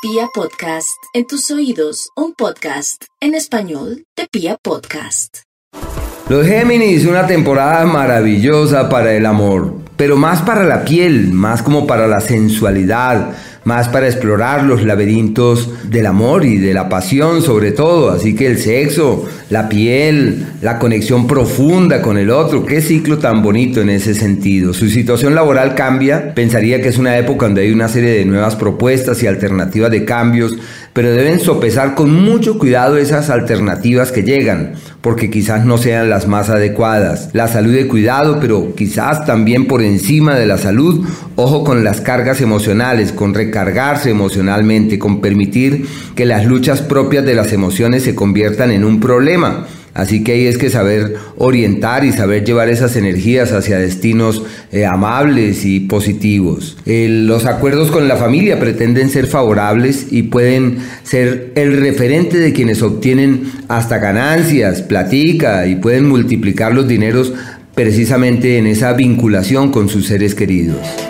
Pia Podcast, en tus oídos, un podcast en español de Pia Podcast. Los Géminis, una temporada maravillosa para el amor, pero más para la piel, más como para la sensualidad, más para explorar los laberintos del amor y de la pasión sobre todo. Así que el sexo, la piel, la conexión profunda con el otro, qué ciclo tan bonito en ese sentido. Su situación laboral cambia, pensaría que es una época donde hay una serie de nuevas propuestas y alternativas de cambios, pero deben sopesar con mucho cuidado esas alternativas que llegan, porque quizás no sean las más adecuadas. La salud de cuidado, pero quizás también por encima de la salud, ojo con las cargas emocionales, con recargarse emocionalmente, con permitir que las luchas propias de las emociones se conviertan en un problema. Así que ahí es que saber orientar y saber llevar esas energías hacia destinos eh, amables y positivos. los acuerdos con la familia pretenden ser favorables y pueden ser el referente de quienes obtienen hasta ganancias, platica y pueden multiplicar los dineros precisamente en esa vinculación con sus seres queridos.